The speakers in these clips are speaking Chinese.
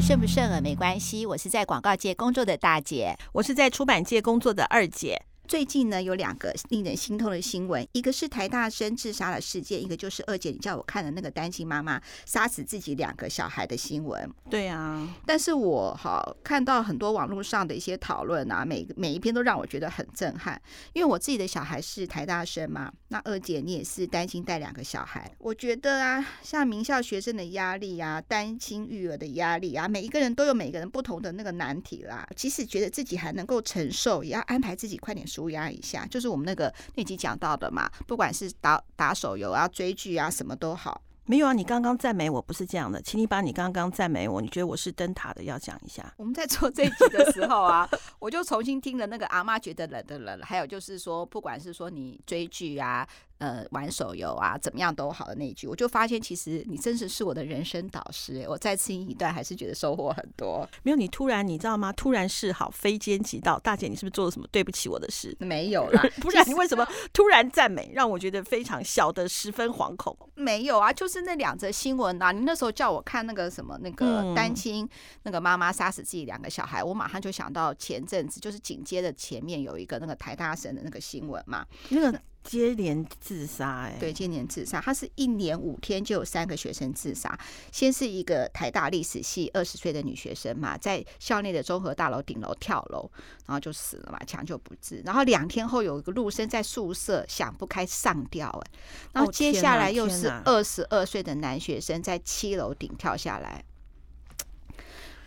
顺不顺耳没关系，我是在广告界工作的大姐，我是在出版界工作的二姐。最近呢，有两个令人心痛的新闻，一个是台大生自杀的事件，一个就是二姐你叫我看的那个单亲妈妈杀死自己两个小孩的新闻。对啊，但是我哈看到很多网络上的一些讨论啊，每每一篇都让我觉得很震撼，因为我自己的小孩是台大生嘛，那二姐你也是单亲带两个小孩，我觉得啊，像名校学生的压力啊，单亲育儿的压力啊，每一个人都有每个人不同的那个难题啦，即使觉得自己还能够承受，也要安排自己快点舒压一下，就是我们那个那集讲到的嘛，不管是打打手游啊、追剧啊，什么都好。没有啊，你刚刚赞美我不是这样的，请你把你刚刚赞美我，你觉得我是灯塔的，要讲一下。我们在做这一集的时候啊，我就重新听了那个阿妈觉得冷的冷，还有就是说，不管是说你追剧啊。呃，玩手游啊，怎么样都好的那一句，我就发现其实你真的是我的人生导师。我再次听一段，还是觉得收获很多。没有你突然，你知道吗？突然示好，非奸即盗。大姐，你是不是做了什么对不起我的事？没有啦，不然你为什么突然赞美，让我觉得非常小的十分惶恐？没有啊，就是那两则新闻啊。你那时候叫我看那个什么那个单亲、嗯、那个妈妈杀死自己两个小孩，我马上就想到前阵子就是紧接着前面有一个那个台大神的那个新闻嘛，那个。接连自杀，哎，对，接连自杀，他是一年五天就有三个学生自杀。先是一个台大历史系二十岁的女学生嘛，在校内的综合大楼顶楼跳楼，然后就死了嘛，抢救不治。然后两天后有一个陆生在宿舍想不开上吊，哎，然后接下来又是二十二岁的男学生在七楼顶跳下来。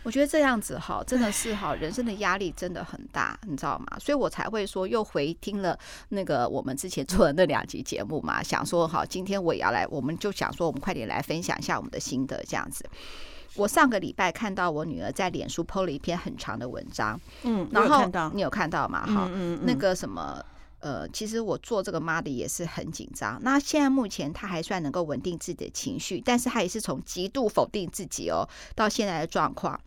我觉得这样子哈，真的是哈，人生的压力真的很大，你知道吗？所以我才会说又回听了那个我们之前做的那两集节目嘛，想说好，今天我也要来，我们就想说我们快点来分享一下我们的心得，这样子。我上个礼拜看到我女儿在脸书 PO 了一篇很长的文章，嗯，然后你有看到吗？哈，嗯那个什么。呃，其实我做这个妈的也是很紧张。那现在目前她还算能够稳定自己的情绪，但是她也是从极度否定自己哦，到现在的状况。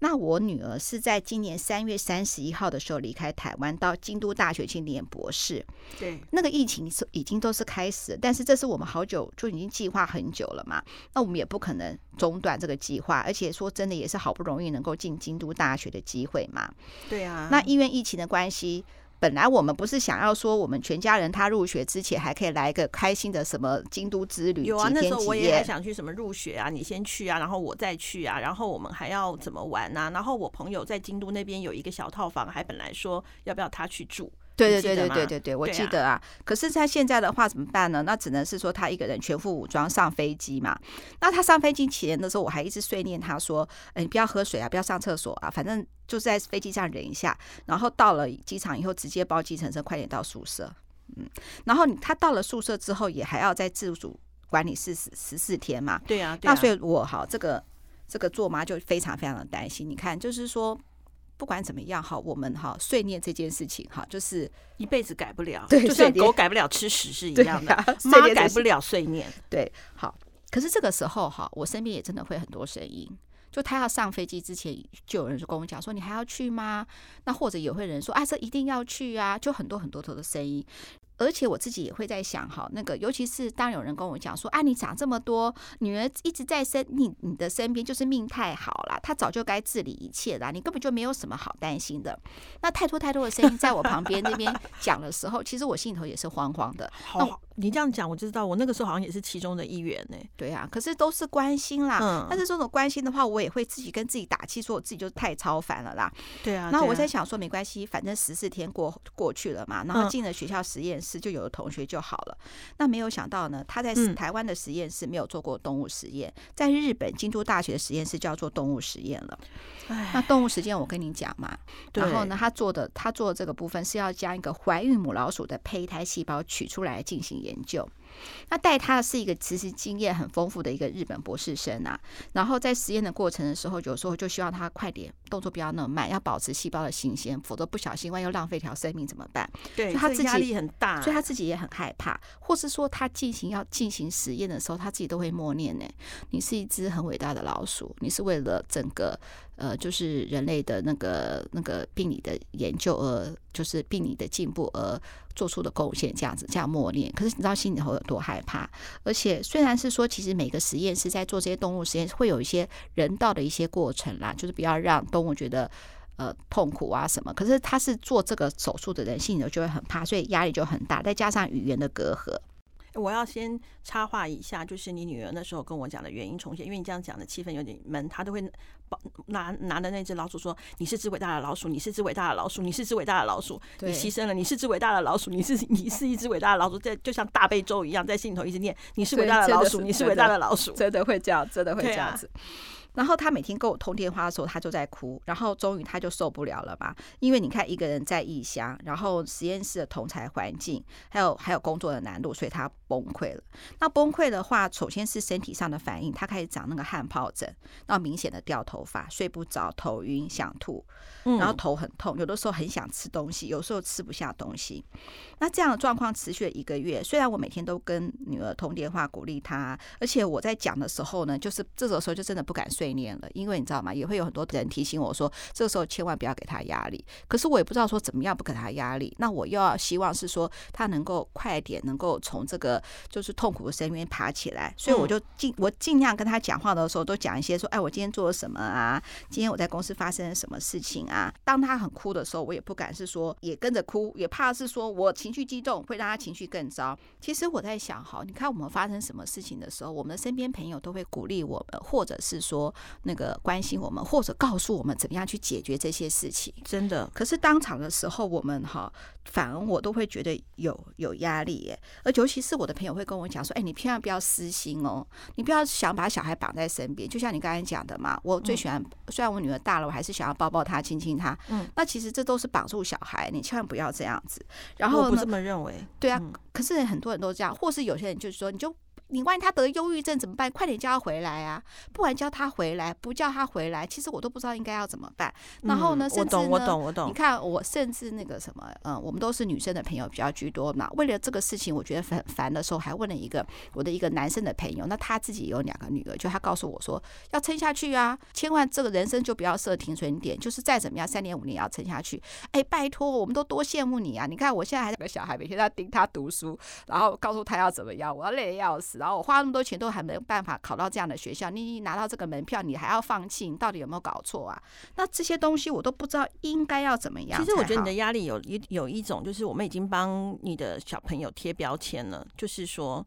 那我女儿是在今年三月三十一号的时候离开台湾，到京都大学去念博士。对，那个疫情是已经都是开始，但是这是我们好久就已经计划很久了嘛。那我们也不可能中断这个计划，而且说真的也是好不容易能够进京都大学的机会嘛。对啊，那因为疫情的关系。本来我们不是想要说，我们全家人他入学之前还可以来一个开心的什么京都之旅？有啊，那时候我也还想去什么入学啊，你先去啊，然后我再去啊，然后我们还要怎么玩啊？然后我朋友在京都那边有一个小套房，还本来说要不要他去住。对对对对对对对，我记得啊。可是他现在的话怎么办呢？那只能是说他一个人全副武装上飞机嘛。那他上飞机前的时候，我还一直碎念他说：“哎，你不要喝水啊，不要上厕所啊，反正就在飞机上忍一下。”然后到了机场以后，直接包计程车，快点到宿舍。嗯，然后他到了宿舍之后，也还要再自主管理室十十四天嘛。对啊，那所以我好这个这个做妈就非常非常的担心。你看，就是说。不管怎么样哈，我们哈碎念这件事情哈，就是一辈子改不了。对，就像狗改不了吃屎是一样的，妈改不了碎念。对，好。可是这个时候哈，我身边也真的会很多声音，就他要上飞机之前，就有人就跟我讲说：“你还要去吗？”那或者也会有人说：“啊，这一定要去啊！”就很多很多头的声音。而且我自己也会在想哈，那个尤其是当有人跟我讲说啊，你长这么多女儿一直在身你你的身边，就是命太好了，她早就该治理一切了，你根本就没有什么好担心的。那太多太多的声音在我旁边那边 讲的时候，其实我心里头也是慌慌的。好，你这样讲，我就知道我那个时候好像也是其中的一员呢。对啊，可是都是关心啦。嗯。但是这种关心的话，我也会自己跟自己打气，说我自己就太超凡了啦。对啊。那我在想说，没关系，反正十四天过过去了嘛，然后进了学校实验室，就有的同学。就好了。那没有想到呢，他在台湾的实验室没有做过动物实验，在日本京都大学的实验室就要做动物实验了。那动物实验我跟你讲嘛，然后呢，他做的他做的这个部分是要将一个怀孕母老鼠的胚胎细胞取出来进行研究。那带他的是一个其实经验很丰富的一个日本博士生啊，然后在实验的过程的时候，有时候就希望他快点动作不要那么慢，要保持细胞的新鲜，否则不小心万一又浪费条生命怎么办？对，他自己压力很大，所以他自己也很害怕，或是说他进行要进行实验的时候，他自己都会默念呢：你是一只很伟大的老鼠，你是为了整个呃，就是人类的那个那个病理的研究，而就是病理的进步而做出的贡献，这样子这样默念。可是你知道心里头有多害怕？而且虽然是说，其实每个实验室在做这些动物实验，会有一些人道的一些过程啦，就是不要让动物觉得呃痛苦啊什么。可是他是做这个手术的人，心里头就会很怕，所以压力就很大，再加上语言的隔阂。我要先插话一下，就是你女儿那时候跟我讲的原因重现，因为你这样讲的气氛有点闷，她都会拿拿的那只老鼠说：“你是只伟大的老鼠，你是只伟大的老鼠，你是只伟大的老鼠，你牺牲了，你是只伟大的老鼠，你是你是一只伟大的老鼠，在就像大悲咒一样，在心里头一直念：你是伟大的老鼠，你是伟大的老鼠，真的会这样，真的会这样子。”然后他每天跟我通电话的时候，他就在哭。然后终于他就受不了了吧？因为你看一个人在异乡，然后实验室的同才环境，还有还有工作的难度，所以他崩溃了。那崩溃的话，首先是身体上的反应，他开始长那个汗疱疹，然后明显的掉头发，睡不着，头晕，想吐，然后头很痛，有的时候很想吃东西，有时候吃不下东西。那这样的状况持续了一个月。虽然我每天都跟女儿通电话鼓励她，而且我在讲的时候呢，就是这个时候就真的不敢睡。碎念了，因为你知道吗？也会有很多人提醒我说，这个时候千万不要给他压力。可是我也不知道说怎么样不给他压力。那我又要希望是说他能够快点能够从这个就是痛苦的深渊爬起来。所以我就尽我尽量跟他讲话的时候都讲一些说，哎，我今天做了什么啊？今天我在公司发生了什么事情啊？当他很哭的时候，我也不敢是说也跟着哭，也怕是说我情绪激动会让他情绪更糟。其实我在想，哈，你看我们发生什么事情的时候，我们的身边朋友都会鼓励我们，或者是说。那个关心我们，或者告诉我们怎么样去解决这些事情，真的。可是当场的时候，我们哈，反而我都会觉得有有压力耶。而尤其是我的朋友会跟我讲说：“哎，你千万不要私心哦，你不要想把小孩绑在身边。”就像你刚才讲的嘛，我最喜欢，虽然我女儿大了，我还是想要抱抱她、亲亲她。嗯，那其实这都是绑住小孩，你千万不要这样子。然后我不这么认为。对啊，可是很多人都这样，或是有些人就是说，你就。你万一他得忧郁症怎么办？快点叫他回来啊！不管叫他回来，不叫他回来，其实我都不知道应该要怎么办。然后呢，甚至呢，我懂，我懂，我懂。你看，我甚至那个什么，嗯，我们都是女生的朋友比较居多嘛。为了这个事情，我觉得很烦的时候，还问了一个我的一个男生的朋友。那他自己有两个女儿，就他告诉我说要撑下去啊，千万这个人生就不要设停损点，就是再怎么样，三年五年要撑下去。哎，拜托，我们都多羡慕你啊！你看我现在还有个小孩，每天在盯他读书，然后告诉他要怎么样，我要累得要死，然后我花那么多钱都。还没有办法考到这样的学校，你拿到这个门票，你还要放弃，你到底有没有搞错啊？那这些东西我都不知道应该要怎么样。其实我觉得你的压力有一有一种，就是我们已经帮你的小朋友贴标签了，就是说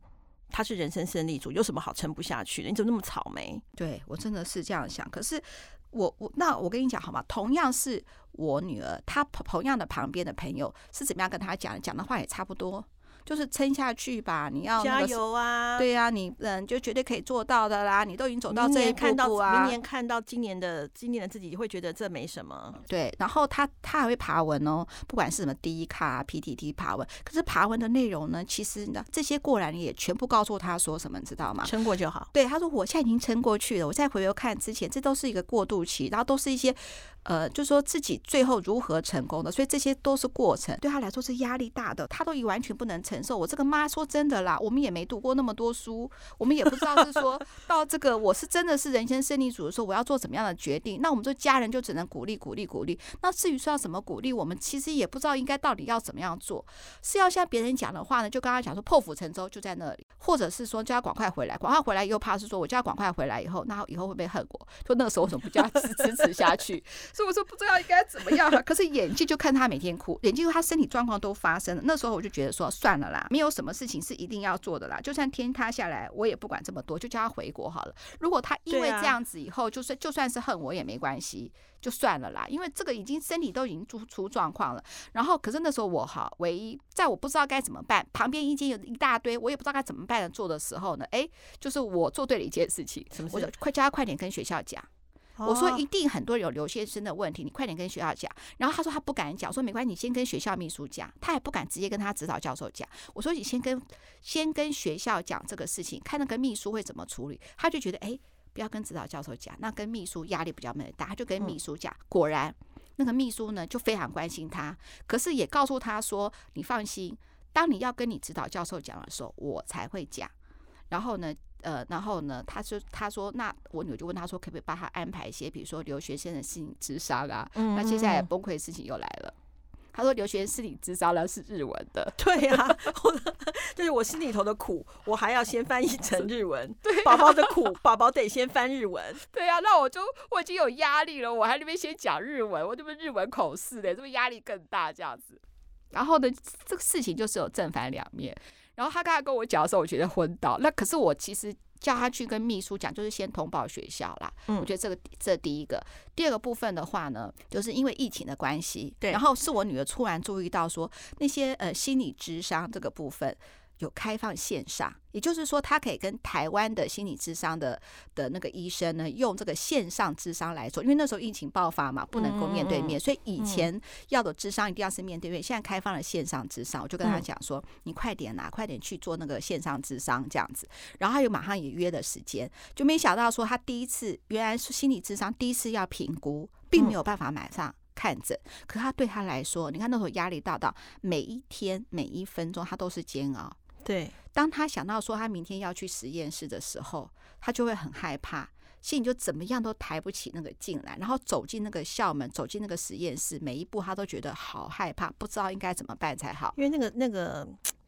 他是人生胜利组，有什么好撑不下去的？你怎么那么草莓？对，我真的是这样想。可是我我那我跟你讲好吗？同样是我女儿，她同样的旁边的朋友是怎么样跟她讲？讲的话也差不多。就是撑下去吧，你要、那个、加油啊！对呀、啊，你嗯就绝对可以做到的啦。你都已经走到这一步步啊，明年看到今年的今年的自己会觉得这没什么。对，然后他他还会爬文哦，不管是什么 D 卡、PTT 爬文，可是爬文的内容呢，其实呢这些过来也全部告诉他说什么，你知道吗？撑过就好。对，他说我现在已经撑过去了，我再回头看之前，这都是一个过渡期，然后都是一些。呃，就说自己最后如何成功的，所以这些都是过程，对他来说是压力大的，他都已完全不能承受。我这个妈说真的啦，我们也没读过那么多书，我们也不知道是说 到这个我是真的是人生胜利组的时候，我要做怎么样的决定。那我们这家人就只能鼓励鼓励鼓励。那至于说要怎么鼓励，我们其实也不知道应该到底要怎么样做。是要像别人讲的话呢，就刚刚讲说破釜沉舟就在那里，或者是说叫他赶快回来，赶快回来又怕是说我叫他赶快回来以后，那以后会不会恨我？说那个时候为什么不叫他支 支持下去？所以我说不知道应该怎么样，可是眼睛就看他每天哭，眼睛他身体状况都发生了。那时候我就觉得说算了啦，没有什么事情是一定要做的啦。就算天塌下来，我也不管这么多，就叫他回国好了。如果他因为这样子以后，就算就算是恨我也没关系，就算了啦。因为这个已经身体都已经出出状况了。然后，可是那时候我哈，唯一在我不知道该怎么办，旁边意见有一大堆，我也不知道该怎么办的做的时候呢，哎，就是我做对了一件事情，什么事？我就快叫他快点跟学校讲。我说一定很多有留学生的问题，你快点跟学校讲。然后他说他不敢讲，说没关系，你先跟学校秘书讲。他也不敢直接跟他指导教授讲。我说你先跟先跟学校讲这个事情，看那个秘书会怎么处理。他就觉得哎，不要跟指导教授讲，那跟秘书压力比较没有大。他就跟秘书讲，果然那个秘书呢就非常关心他，可是也告诉他说，你放心，当你要跟你指导教授讲的时候，我才会讲。然后呢，呃，然后呢，他说他说，那我女儿就问他说，可不可以帮他安排一些，比如说留学生的心理咨商啊？嗯，那接下来崩溃的事情又来了。他说，留学生心理咨商呢是日文的。对呀、啊，就是我心里头的苦，我还要先翻译成日文。对、啊，宝宝的苦，宝宝得先翻日文。对呀、啊，那我就我已经有压力了，我还那边先讲日文，我这边日文口试的，这边压力更大这样子。然后呢，这个事情就是有正反两面。然后他刚才跟我讲的时候，我觉得昏倒。那可是我其实叫他去跟秘书讲，就是先通报学校啦。嗯，我觉得这个这第一个。第二个部分的话呢，就是因为疫情的关系，对。然后是我女儿突然注意到说，那些呃心理智商这个部分。有开放线上，也就是说，他可以跟台湾的心理智商的的那个医生呢，用这个线上智商来做。因为那时候疫情爆发嘛，不能够面对面，所以以前要的智商一定要是面对面。现在开放了线上智商，我就跟他讲说：“你快点啦，快点去做那个线上智商这样子。”然后他又马上也约了时间，就没想到说他第一次原来是心理智商第一次要评估，并没有办法马上看诊。可他对他来说，你看那时候压力大到每一天每一分钟他都是煎熬。对，当他想到说他明天要去实验室的时候，他就会很害怕，心里就怎么样都抬不起那个劲来。然后走进那个校门，走进那个实验室，每一步他都觉得好害怕，不知道应该怎么办才好。因为那个那个。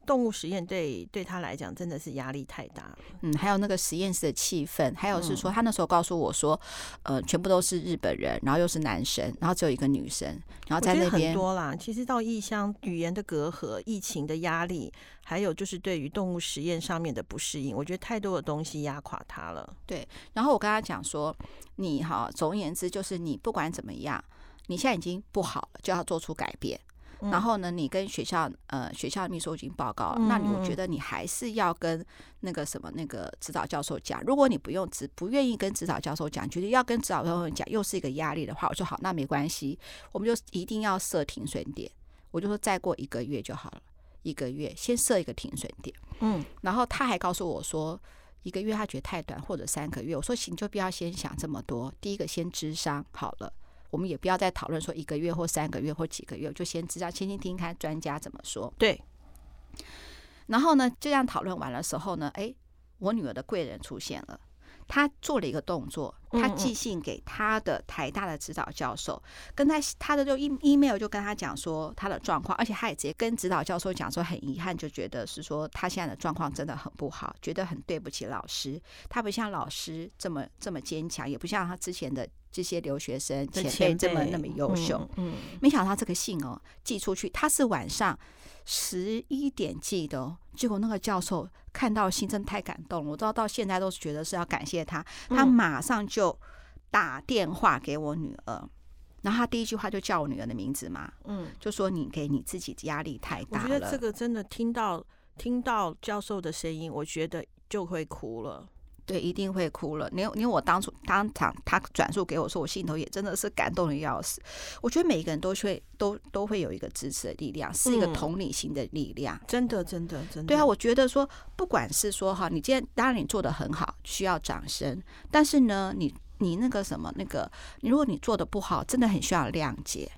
动物实验对对他来讲真的是压力太大了。嗯，还有那个实验室的气氛，还有是说他那时候告诉我说，呃，全部都是日本人，然后又是男生，然后只有一个女生，然后在那边很多啦。其实到异乡，语言的隔阂、疫情的压力，还有就是对于动物实验上面的不适应，我觉得太多的东西压垮他了。对，然后我跟他讲说，你哈，总而言之就是你不管怎么样，你现在已经不好了，就要做出改变。然后呢，你跟学校呃学校的秘书已经报告了，那你我觉得你还是要跟那个什么那个指导教授讲。如果你不用指不愿意跟指导教授讲，觉得要跟指导教授讲又是一个压力的话，我说好，那没关系，我们就一定要设停损点。我就说再过一个月就好了，一个月先设一个停损点。嗯，然后他还告诉我说，一个月他觉得太短，或者三个月。我说行，就不要先想这么多，第一个先咨商好了。我们也不要再讨论说一个月或三个月或几个月，就先知道，先听听看专家怎么说。对。然后呢，这样讨论完了时候呢，哎，我女儿的贵人出现了，她做了一个动作，她寄信给他的台大的指导教授，跟他他的就 e email 就跟他讲说他的状况，而且他也直接跟指导教授讲说，很遗憾，就觉得是说他现在的状况真的很不好，觉得很对不起老师，他不像老师这么这么坚强，也不像他之前的。这些留学生前辈这么那么优秀，嗯，没想到这个信哦寄出去，他是晚上十一点寄的哦。结果那个教授看到信，真的太感动了。我知道到现在都是觉得是要感谢他，他马上就打电话给我女儿，然后他第一句话就叫我女儿的名字嘛，嗯，就说你给你自己压力太大了。我觉得这个真的听到听到教授的声音，我觉得就会哭了。对，一定会哭了。你因为我当初当场他转述给我说，我心头也真的是感动的要死。我觉得每一个人都会都都会有一个支持的力量，是一个同理心的力量。嗯、真的，真的，真的。对啊，我觉得说，不管是说哈，你今天当然你做的很好，需要掌声。但是呢，你你那个什么那个，你如果你做的不好，真的很需要谅解。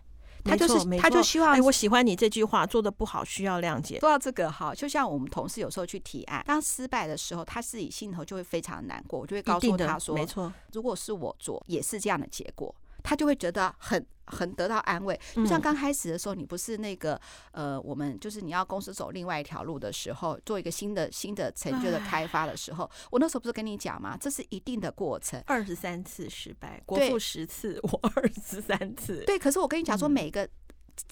他就是，他就希望，哎，我喜欢你这句话，做的不好需要谅解。说到这个哈，就像我们同事有时候去提案，当失败的时候，他自己心头就会非常难过，我就会告诉他说，没错，如果是我做，也是这样的结果。他就会觉得很很得到安慰，就像刚开始的时候，你不是那个呃，我们就是你要公司走另外一条路的时候，做一个新的新的成就的开发的时候，我那时候不是跟你讲吗？这是一定的过程，二十三次失败，国父十次，我 二十三次，对。可是我跟你讲说，每一个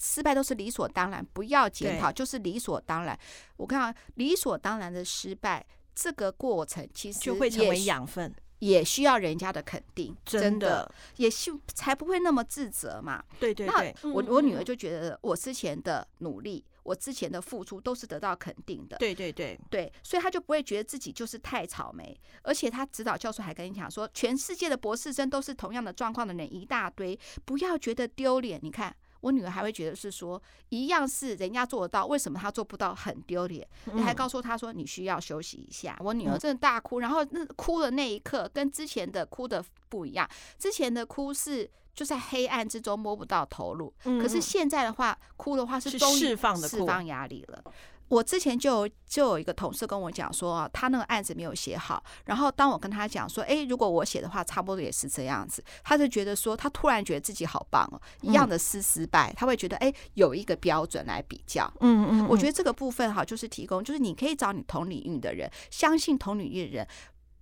失败都是理所当然，不要检讨，就是理所当然。我看理所当然的失败，这个过程其实就会成为养分。也需要人家的肯定，真的，也是才不会那么自责嘛。对对对，那我我女儿就觉得我之前的努力，我之前的付出都是得到肯定的。对对对对，所以她就不会觉得自己就是太草莓。而且她指导教授还跟你讲说，全世界的博士生都是同样的状况的人一大堆，不要觉得丢脸。你看。我女儿还会觉得是说，一样是人家做得到，为什么她做不到，很丢脸。你还告诉她说，你需要休息一下。我女儿真的大哭，然后那哭的那一刻跟之前的哭的不一样。之前的哭是就在黑暗之中摸不到头路，可是现在的话，哭的话是释放的释放压力了。我之前就有就有一个同事跟我讲说，他那个案子没有写好。然后当我跟他讲说，哎，如果我写的话，差不多也是这样子。他就觉得说，他突然觉得自己好棒哦，一样的失失败，他会觉得哎，有一个标准来比较。嗯嗯，我觉得这个部分哈，就是提供，就是你可以找你同领域的人，相信同领域的人。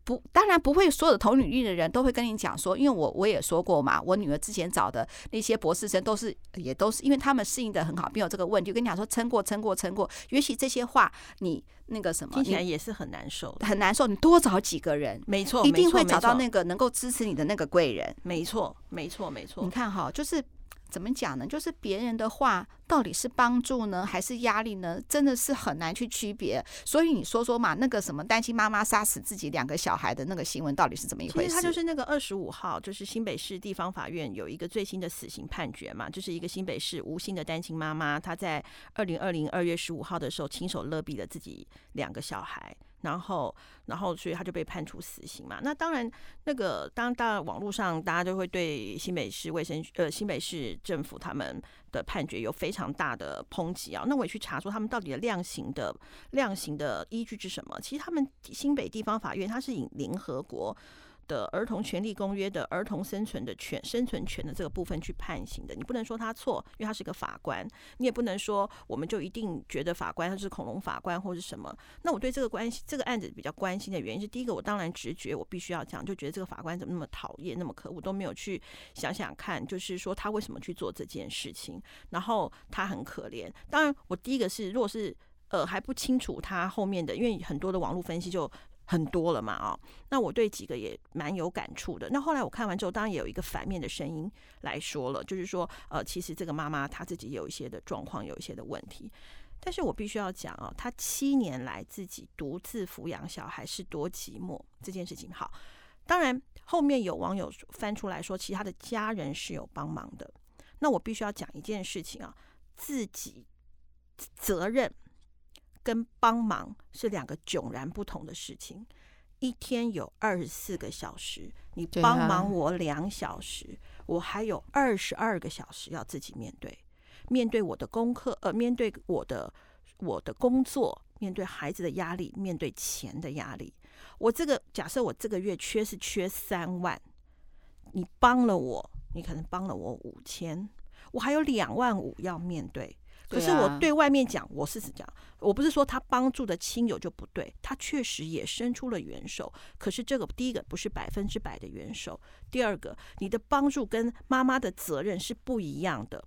不，当然不会，所有的同领域的人都会跟你讲说，因为我我也说过嘛，我女儿之前找的那些博士生都是，也都是，因为他们适应的很好，没有这个问题。我跟你讲说，撑过，撑过，撑过。也许这些话，你那个什么，听起来也是很难受，很难受。你多找几个人，没错，一定会找到那个能够支持你的那个贵人。没错，没错，没错。你看哈，就是。怎么讲呢？就是别人的话到底是帮助呢，还是压力呢？真的是很难去区别。所以你说说嘛，那个什么单亲妈妈杀死自己两个小孩的那个新闻到底是怎么一回事？其实他就是那个二十五号，就是新北市地方法院有一个最新的死刑判决嘛，就是一个新北市无姓的单亲妈妈，她在二零二零二月十五号的时候亲手勒毙了自己两个小孩。然后，然后，所以他就被判处死刑嘛。那当然，那个当当，网络上大家都会对新北市卫生呃新北市政府他们的判决有非常大的抨击啊。那我也去查说他们到底的量刑的量刑的依据是什么？其实他们新北地方法院它是以联合国的儿童权利公约的儿童生存的权、生存权的这个部分去判刑的，你不能说他错，因为他是个法官；你也不能说我们就一定觉得法官他是恐龙法官或是什么。那我对这个关系、这个案子比较关心的原因是，第一个，我当然直觉我必须要讲，就觉得这个法官怎么那么讨厌、那么可恶，都没有去想想看，就是说他为什么去做这件事情，然后他很可怜。当然，我第一个是，如果是呃还不清楚他后面的，因为很多的网络分析就。很多了嘛，哦，那我对几个也蛮有感触的。那后来我看完之后，当然也有一个反面的声音来说了，就是说，呃，其实这个妈妈她自己有一些的状况，有一些的问题。但是我必须要讲啊，她七年来自己独自抚养小孩是多寂寞这件事情。好，当然后面有网友翻出来说，其他的家人是有帮忙的。那我必须要讲一件事情啊，自己责任。跟帮忙是两个迥然不同的事情。一天有二十四个小时，你帮忙我两小时，我还有二十二个小时要自己面对，面对我的功课，呃，面对我的我的工作，面对孩子的压力，面对钱的压力。我这个假设我这个月缺是缺三万，你帮了我，你可能帮了我五千，我还有两万五要面对。可是我对外面讲，我是讲，我不是说他帮助的亲友就不对，他确实也伸出了援手。可是这个第一个不是百分之百的援手，第二个你的帮助跟妈妈的责任是不一样的。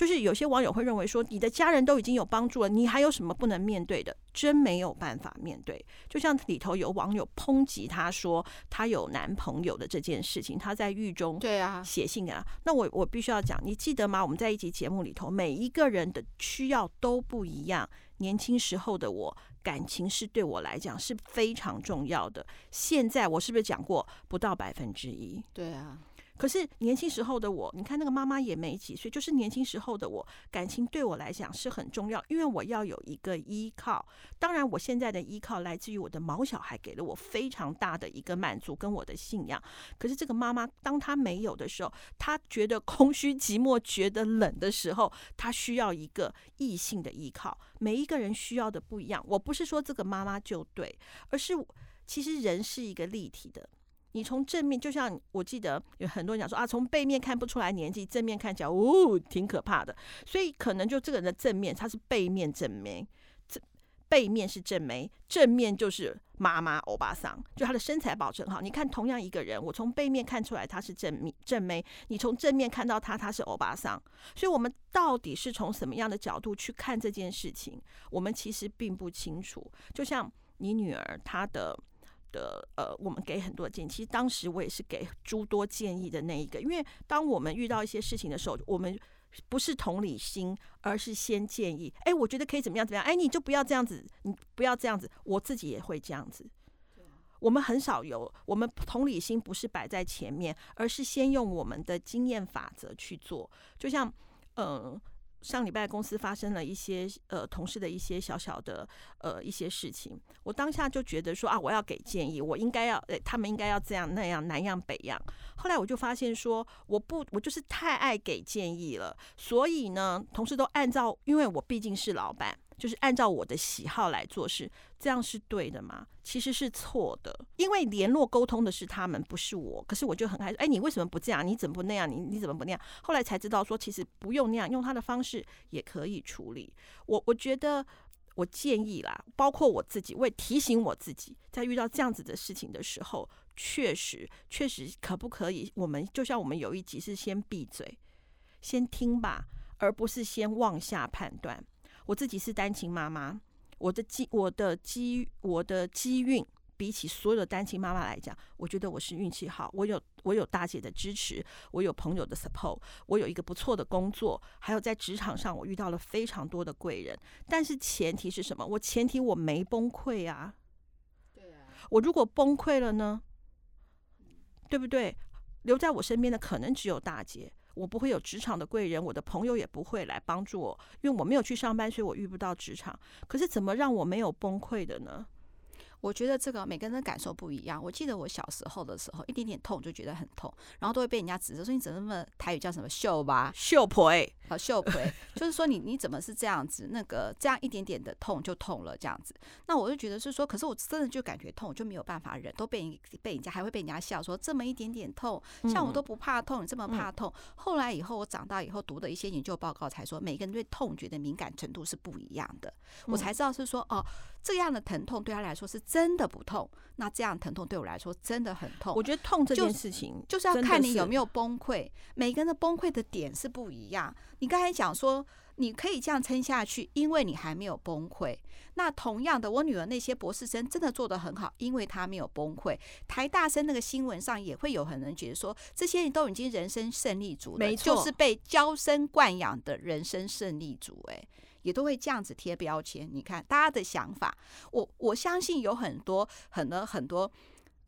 就是有些网友会认为说，你的家人都已经有帮助了，你还有什么不能面对的？真没有办法面对。就像里头有网友抨击他说，他有男朋友的这件事情，他在狱中对啊写信给他。那我我必须要讲，你记得吗？我们在一集节目里头，每一个人的需要都不一样。年轻时候的我，感情是对我来讲是非常重要的。现在我是不是讲过不到百分之一？对啊。可是年轻时候的我，你看那个妈妈也没几岁，就是年轻时候的我，感情对我来讲是很重要，因为我要有一个依靠。当然，我现在的依靠来自于我的毛小孩，给了我非常大的一个满足跟我的信仰。可是这个妈妈，当她没有的时候，她觉得空虚、寂寞、觉得冷的时候，她需要一个异性的依靠。每一个人需要的不一样，我不是说这个妈妈就对，而是其实人是一个立体的。你从正面，就像我记得有很多人讲说啊，从背面看不出来年纪，正面看起来哦，挺可怕的。所以可能就这个人的正面，他是背面正妹，这背面是正眉，正面就是妈妈欧巴桑，就他的身材保持很好。你看同样一个人，我从背面看出来他是正面正眉，你从正面看到他他是欧巴桑。所以我们到底是从什么样的角度去看这件事情，我们其实并不清楚。就像你女儿她的。的呃，我们给很多建议。其实当时我也是给诸多建议的那一个，因为当我们遇到一些事情的时候，我们不是同理心，而是先建议。哎，我觉得可以怎么样怎么样？哎，你就不要这样子，你不要这样子。我自己也会这样子。我们很少有，我们同理心不是摆在前面，而是先用我们的经验法则去做。就像嗯。呃上礼拜公司发生了一些呃同事的一些小小的呃一些事情，我当下就觉得说啊，我要给建议，我应该要诶他们应该要这样那样南样北样。后来我就发现说，我不我就是太爱给建议了，所以呢，同事都按照，因为我毕竟是老板。就是按照我的喜好来做事，这样是对的吗？其实是错的，因为联络沟通的是他们，不是我。可是我就很害怕，哎，你为什么不这样？你怎么不那样？你你怎么不那样？后来才知道说，其实不用那样，用他的方式也可以处理。我我觉得，我建议啦，包括我自己，我也提醒我自己，在遇到这样子的事情的时候，确实确实可不可以？我们就像我们有一集是先闭嘴，先听吧，而不是先妄下判断。我自己是单亲妈妈，我的机我的机我的机运比起所有的单亲妈妈来讲，我觉得我是运气好。我有我有大姐的支持，我有朋友的 support，我有一个不错的工作，还有在职场上我遇到了非常多的贵人。但是前提是什么？我前提我没崩溃啊。对啊。我如果崩溃了呢？对不对？留在我身边的可能只有大姐。我不会有职场的贵人，我的朋友也不会来帮助我，因为我没有去上班，所以我遇不到职场。可是怎么让我没有崩溃的呢？我觉得这个每个人的感受不一样。我记得我小时候的时候，一点点痛就觉得很痛，然后都会被人家指责说你怎么那么台语叫什么秀吧秀婆好秀婆，就是说你你怎么是这样子？那个这样一点点的痛就痛了这样子。那我就觉得是说，可是我真的就感觉痛，就没有办法忍，都被被人家还会被人家笑说这么一点点痛，像我都不怕痛，你这么怕痛。后来以后我长大以后读的一些研究报告才说，每个人对痛觉的敏感程度是不一样的。我才知道是说哦，这样的疼痛对他来说是。真的不痛，那这样疼痛对我来说真的很痛。我觉得痛这件事情就，就是要看你有没有崩溃。每个人的崩溃的点是不一样。你刚才讲说你可以这样撑下去，因为你还没有崩溃。那同样的，我女儿那些博士生真的做得很好，因为她没有崩溃。台大生那个新闻上也会有很多人觉得说，这些人都已经人生胜利组了，没错，就是被娇生惯养的人生胜利组。哎。也都会这样子贴标签，你看大家的想法，我我相信有很多很多很多，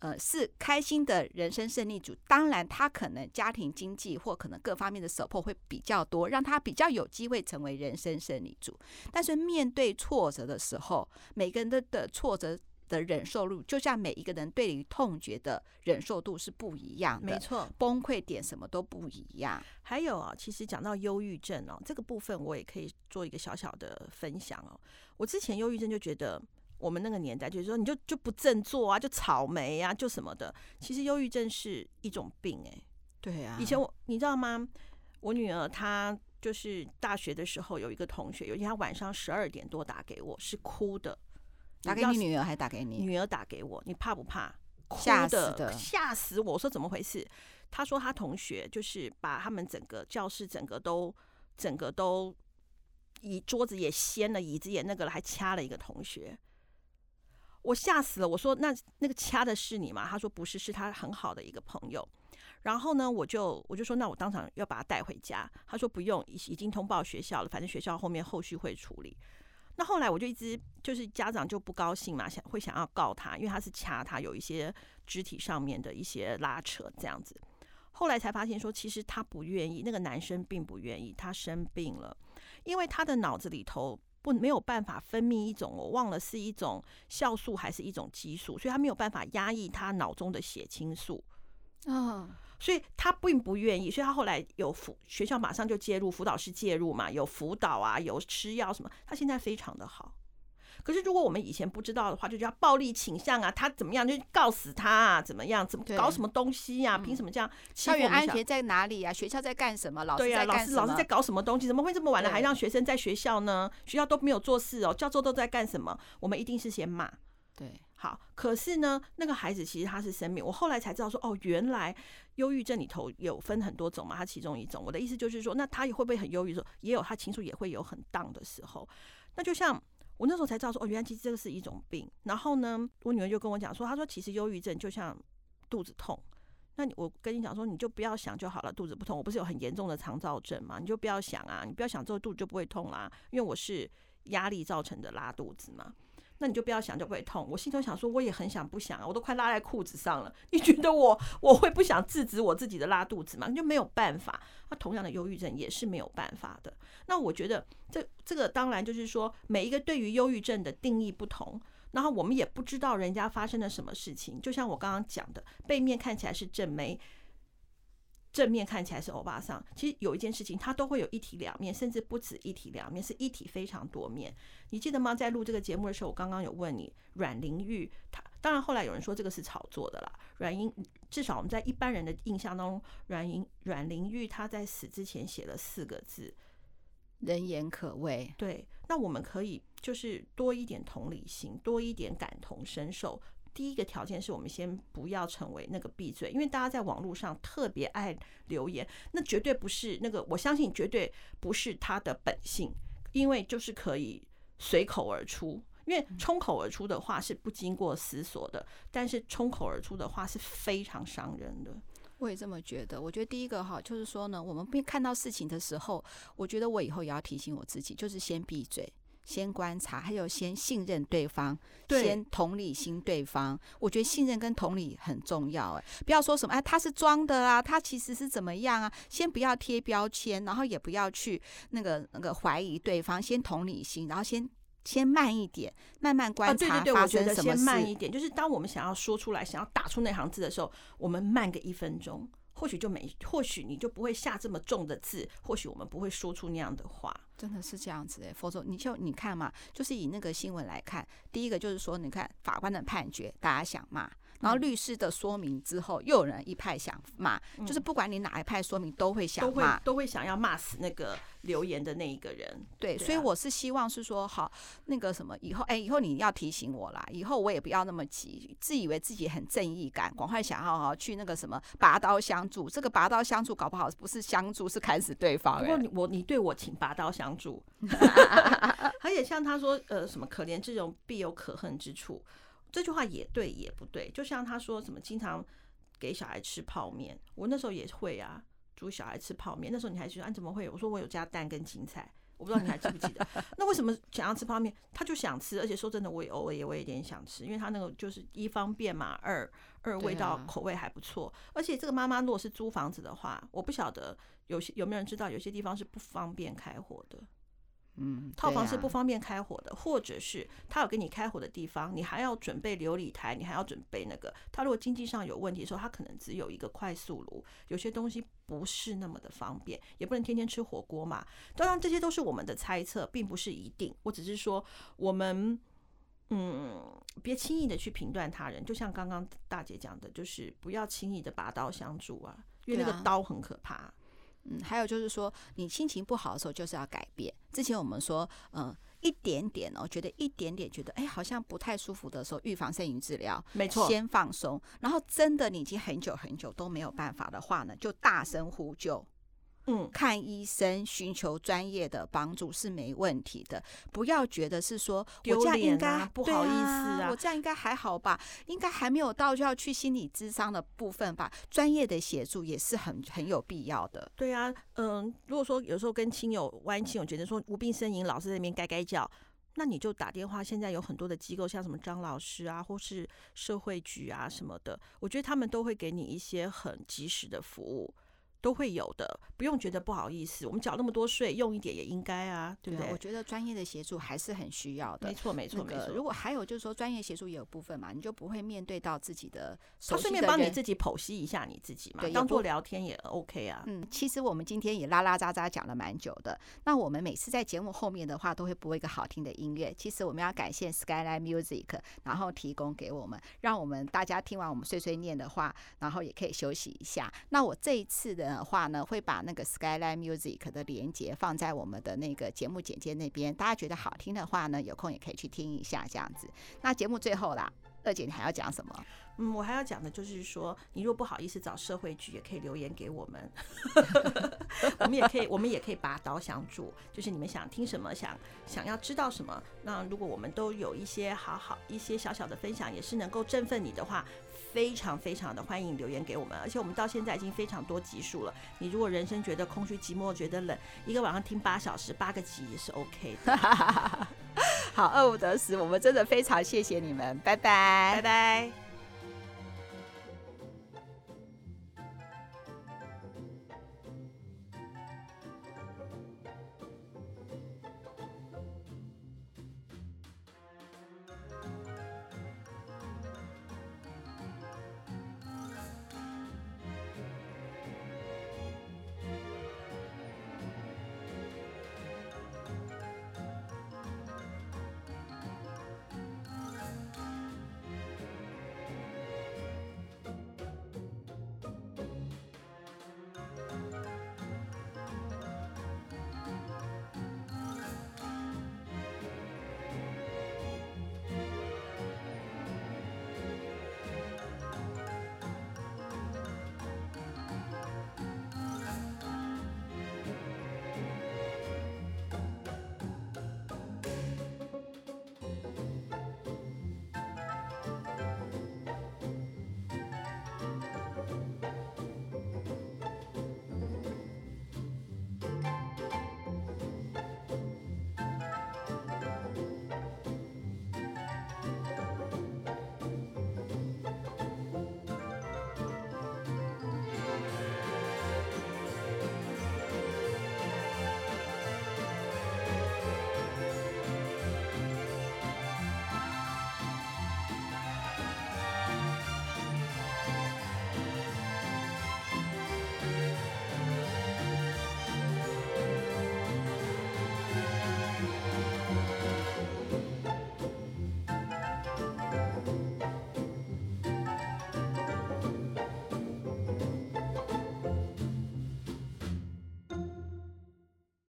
呃，是开心的人生胜利组。当然，他可能家庭经济或可能各方面的 support 会比较多，让他比较有机会成为人生胜利组。但是面对挫折的时候，每个人的的挫折。的忍受度，就像每一个人对于痛觉的忍受度是不一样的，没错，崩溃点什么都不一样。还有啊，其实讲到忧郁症哦，这个部分我也可以做一个小小的分享哦。我之前忧郁症就觉得，我们那个年代就是说，你就就不振作啊，就草莓啊，就什么的。其实忧郁症是一种病哎、欸，对啊。以前我你知道吗？我女儿她就是大学的时候有一个同学，有一天她晚上十二点多打给我，是哭的。打给你女儿还打给你？女儿打给我，你怕不怕？吓死的，吓死我！我说怎么回事？他说他同学就是把他们整个教室整个都整个都椅桌子也掀了，椅子也那个了，还掐了一个同学。我吓死了！我说那那个掐的是你吗？他说不是，是他很好的一个朋友。然后呢，我就我就说那我当场要把他带回家。他说不用，已已经通报学校了，反正学校后面后续会处理。那后来我就一直就是家长就不高兴嘛，想会想要告他，因为他是掐他，有一些肢体上面的一些拉扯这样子。后来才发现说，其实他不愿意，那个男生并不愿意，他生病了，因为他的脑子里头不没有办法分泌一种，我忘了是一种酵素还是一种激素，所以他没有办法压抑他脑中的血清素啊。所以他并不愿意，所以他后来有辅学校马上就介入，辅导室介入嘛，有辅导啊，有吃药什么，他现在非常的好。可是如果我们以前不知道的话，就叫暴力倾向啊，他怎么样就告死他啊，怎么样，怎么搞什么东西呀、啊？凭什么这样？校园安全在哪里啊？学校在干什么？老师在干什么？对啊，老师老师在搞什么东西？怎么会这么晚了还让学生在学校呢？学校都没有做事哦，教授都在干什么？我们一定是先骂。对，好，可是呢，那个孩子其实他是生命，我后来才知道说，哦，原来忧郁症里头有分很多种嘛，他其中一种。我的意思就是说，那他也会不会很忧郁？说也有，他情绪也会有很 down 的时候。那就像我那时候才知道说，哦，原来其实这个是一种病。然后呢，我女儿就跟我讲说，她说其实忧郁症就像肚子痛，那你我跟你讲说，你就不要想就好了，肚子不痛。我不是有很严重的肠燥症嘛，你就不要想啊，你不要想之后肚子就不会痛啦，因为我是压力造成的拉肚子嘛。那你就不要想，就不会痛。我心头想说，我也很想不想啊，我都快拉在裤子上了。你觉得我我会不想制止我自己的拉肚子吗？你就没有办法。那同样的忧郁症也是没有办法的。那我觉得这这个当然就是说，每一个对于忧郁症的定义不同，然后我们也不知道人家发生了什么事情。就像我刚刚讲的，背面看起来是正妹，正面看起来是欧巴桑，其实有一件事情，它都会有一体两面，甚至不止一体两面，是一体非常多面。你记得吗？在录这个节目的时候，我刚刚有问你，阮玲玉，她当然后来有人说这个是炒作的啦。阮英至少我们在一般人的印象当中，阮英阮玲玉她在死之前写了四个字：人言可畏。对，那我们可以就是多一点同理心，多一点感同身受。第一个条件是我们先不要成为那个闭嘴，因为大家在网络上特别爱留言，那绝对不是那个，我相信绝对不是他的本性，因为就是可以随口而出，因为冲口而出的话是不经过思索的，但是冲口而出的话是非常伤人的。我也这么觉得，我觉得第一个哈，就是说呢，我们看到事情的时候，我觉得我以后也要提醒我自己，就是先闭嘴。先观察，还有先信任对方，对先同理心对方。我觉得信任跟同理很重要，哎，不要说什么哎，他是装的啊，他其实是怎么样啊？先不要贴标签，然后也不要去那个那个怀疑对方，先同理心，然后先先慢一点，慢慢观察啊。对对对。我觉得先慢一点，就是当我们想要说出来，想要打出那行字的时候，我们慢个一分钟，或许就没，或许你就不会下这么重的字，或许我们不会说出那样的话。真的是这样子哎，否则你就你看嘛，就是以那个新闻来看，第一个就是说，你看法官的判决，大家想骂。然后律师的说明之后，又有人一派想骂，嗯、就是不管你哪一派说明，都会想骂，都会想要骂死那个留言的那一个人。对，对啊、所以我是希望是说，好，那个什么，以后哎，以后你要提醒我啦，以后我也不要那么急，自以为自己很正义感，赶快想要去那个什么拔刀相助。这个拔刀相助搞不好不是相助，是砍死对方。不过你我你对我请拔刀相助，而且像他说，呃，什么可怜之人必有可恨之处。这句话也对也不对，就像他说什么经常给小孩吃泡面，我那时候也会啊，煮小孩吃泡面。那时候你还说，啊怎么会？我说我有加蛋跟青菜，我不知道你还记不记得。那为什么想要吃泡面？他就想吃，而且说真的，我也偶尔也我有点想吃，因为他那个就是一方便嘛，二二味道口味还不错。而且这个妈妈如果是租房子的话，我不晓得有些有没有人知道，有些地方是不方便开火的。嗯，套房是不方便开火的，啊、或者是他有给你开火的地方，你还要准备琉璃台，你还要准备那个。他如果经济上有问题的时候，他可能只有一个快速炉，有些东西不是那么的方便，也不能天天吃火锅嘛。当然，这些都是我们的猜测，并不是一定。我只是说，我们嗯，别轻易的去评断他人。就像刚刚大姐讲的，就是不要轻易的拔刀相助啊，因为那个刀很可怕。嗯，还有就是说，你心情不好的时候，就是要改变。之前我们说，嗯，一点点哦，觉得一点点觉得，哎，好像不太舒服的时候，预防胜于治疗，没错。先放松，然后真的你已经很久很久都没有办法的话呢，就大声呼救。嗯，看医生，寻求专业的帮助是没问题的。不要觉得是说我这样应该、啊、不好意思啊，啊，我这样应该还好吧？应该还没有到就要去心理咨商的部分吧？专业的协助也是很很有必要的。对啊，嗯，如果说有时候跟亲友、万一亲友觉得说无病呻吟，老是在那边该该叫，那你就打电话。现在有很多的机构，像什么张老师啊，或是社会局啊什么的，我觉得他们都会给你一些很及时的服务。都会有的，不用觉得不好意思。我们缴那么多税，用一点也应该啊，对不对？对，我觉得专业的协助还是很需要的。没错，没错，那个、没错。如果还有就是说，专业协助也有部分嘛，你就不会面对到自己的的。他顺便帮你自己剖析一下你自己嘛，对，当做聊天也 OK 啊。嗯，其实我们今天也拉拉杂杂讲了蛮久的。那我们每次在节目后面的话，都会播一个好听的音乐。其实我们要感谢 Skyline Music，然后提供给我们，让我们大家听完我们碎碎念的话，然后也可以休息一下。那我这一次的话呢，会把把那个 Skyline Music 的连接放在我们的那个节目简介那边，大家觉得好听的话呢，有空也可以去听一下这样子。那节目最后啦，二姐你还要讲什么？嗯，我还要讲的就是说，你若不好意思找社会局，也可以留言给我们，我们也可以，我们也可以拔刀相助。就是你们想听什么，想想要知道什么，那如果我们都有一些好好一些小小的分享，也是能够振奋你的话。非常非常的欢迎留言给我们，而且我们到现在已经非常多集数了。你如果人生觉得空虚寂寞，觉得冷，一个晚上听八小时八个集也是 OK 的。好，二五得十，我们真的非常谢谢你们，拜拜，拜拜。